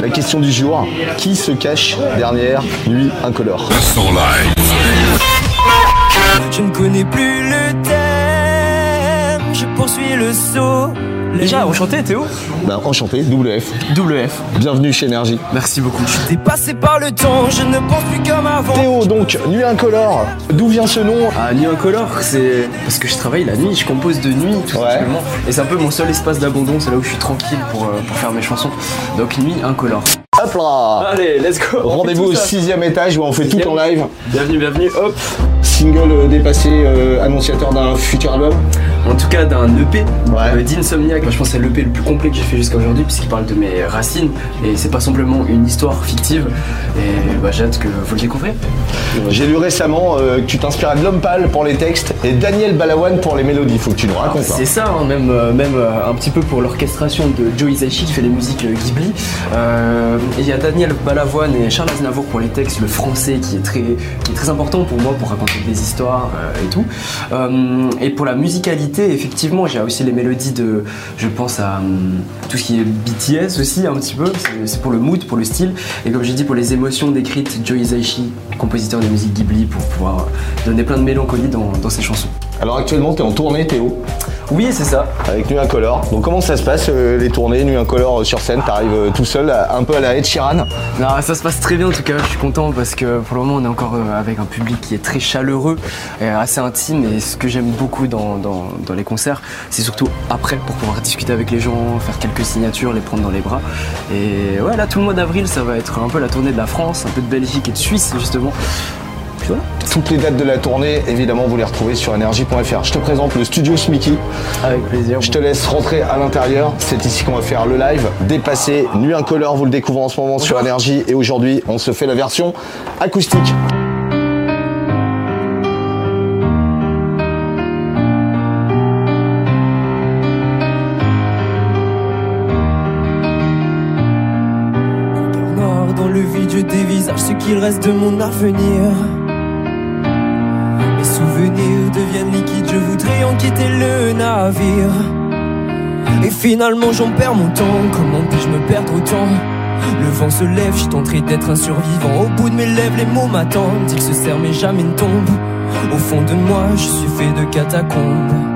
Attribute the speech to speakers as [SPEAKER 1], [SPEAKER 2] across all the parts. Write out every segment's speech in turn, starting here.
[SPEAKER 1] La question du jour, qui se cache derrière Nuit Incolore?
[SPEAKER 2] Je ne connais plus le thème, je poursuis le saut.
[SPEAKER 3] Déjà, enchanté Théo
[SPEAKER 1] Ben enchanté, WF.
[SPEAKER 3] WF.
[SPEAKER 1] Bienvenue chez Énergie.
[SPEAKER 3] Merci beaucoup.
[SPEAKER 2] Dépassé par le temps, je ne pense plus comme avant.
[SPEAKER 1] Théo, donc, Nuit Incolore, d'où vient ce nom
[SPEAKER 3] Ah, Nuit Incolore, c'est parce que je travaille la nuit, je compose de nuit tout
[SPEAKER 1] Ouais.
[SPEAKER 3] simplement. Et c'est un peu mon seul espace d'abandon, c'est là où je suis tranquille pour, euh, pour faire mes chansons. Donc Nuit Incolore.
[SPEAKER 1] Hop là
[SPEAKER 3] Allez, let's go
[SPEAKER 1] Rendez-vous au sixième étage où on fait tout en live.
[SPEAKER 3] Bienvenue, bienvenue, hop
[SPEAKER 1] Single euh, dépassé, euh, annonciateur d'un futur album.
[SPEAKER 3] En tout cas d'un EP
[SPEAKER 1] Ouais.
[SPEAKER 3] euh, d'Insomniac. Moi, je pense que c'est l'EP le plus complet que j'ai fait jusqu'à aujourd'hui puisqu'il parle de mes racines et c'est pas simplement une histoire fictive. Et bah, j'ai hâte que vous le découvrez.
[SPEAKER 1] J'ai lu récemment euh, que tu t'inspirais de L'Homme Pâle pour les textes et Daniel Balawan pour les mélodies. Faut que tu nous racontes. hein.
[SPEAKER 3] C'est ça, hein, même, euh, même euh, un petit peu pour l'orchestration de Joe Hisaishi qui fait les musiques euh, Ghibli. Il y a Daniel Balavoine et Charles Aznavour pour les textes, le français qui est très, qui est très important pour moi pour raconter des histoires et tout. Et pour la musicalité, effectivement, j'ai aussi les mélodies de, je pense à hum, tout ce qui est BTS aussi un petit peu. C'est- pour le mood, pour le style. Et comme j'ai dit, pour les émotions décrites, Joe Hisaishi, compositeur des musiques Ghibli, pour pouvoir donner plein de mélancolie dans, dans ses chansons.
[SPEAKER 1] Alors actuellement, tu es en tournée, Théo,
[SPEAKER 3] Oui, c'est ça.
[SPEAKER 1] avec Nuit Incolore. Donc comment ça se passe, euh, les tournées, Nuit Incolore euh, sur scène? T'arrives euh, tout seul, un peu à la Ed Sheeran?
[SPEAKER 3] Non, ça se passe très bien en tout cas, je suis content parce que pour le moment on est encore avec un public qui est très chaleureux et assez intime et ce que j'aime beaucoup dans, dans- dans les concerts, c'est surtout après pour pouvoir discuter avec les gens, faire quelques signatures, les prendre dans les bras. Et ouais, là tout le mois d'avril ça va être un peu la tournée de la France, un peu de Belgique et de Suisse justement. Voilà.
[SPEAKER 1] Toutes les dates de la tournée, évidemment, vous les retrouvez sur énergie.fr. Je te présente le studio Smicky.
[SPEAKER 3] Avec plaisir.
[SPEAKER 1] Je te laisse rentrer à l'intérieur. C'est ici qu'on va faire le live. Dépassé, Nuit Incolore, vous le découvrez en ce moment sur Énergie. Et aujourd'hui, on se fait la version acoustique.
[SPEAKER 2] Qu'il reste de mon avenir. Mes souvenirs deviennent liquides, je voudrais en quitter le navire. Et finalement j'en perds mon temps, comment puis-je me perdre autant? Le vent se lève, je tenterai d'être un survivant. Au bout de mes lèvres, les mots m'attendent, ils se serrent mais jamais ne tombent. Au fond de moi, je suis fait de catacombes.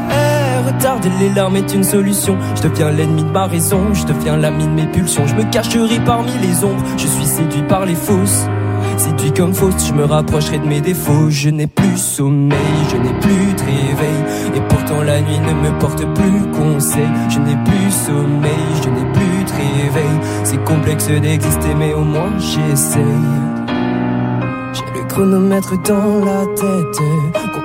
[SPEAKER 2] Retarder les larmes est une solution. Je deviens l'ennemi de ma raison, je deviens l'ami de mes pulsions. Je me cacherai parmi les ombres, je suis séduit par les fausses. Séduit comme fausse, je me rapprocherai de mes défauts. Je n'ai plus sommeil, je n'ai plus de réveil. Et pourtant la nuit ne me porte plus conseil. Je n'ai plus sommeil, je n'ai plus de réveil. C'est complexe d'exister, mais au moins j'essaye. J'ai le chronomètre dans la tête.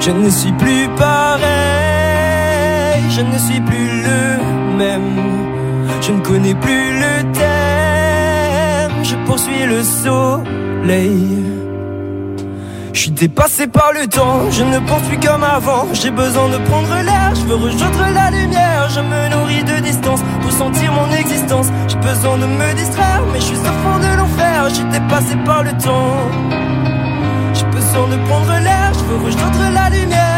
[SPEAKER 2] Je ne suis plus pareil, je ne suis plus le même. Je ne connais plus le thème, je poursuis le soleil. Je suis dépassé par le temps, je ne pense plus comme avant. J'ai besoin de prendre l'air, je veux rejoindre la lumière. Je me nourris de distance pour sentir mon existence. J'ai besoin de me distraire, mais je suis au fond de l'enfer. Je suis dépassé par le temps. J'ai besoin de prendre l'air, veux rejoindre la lumière.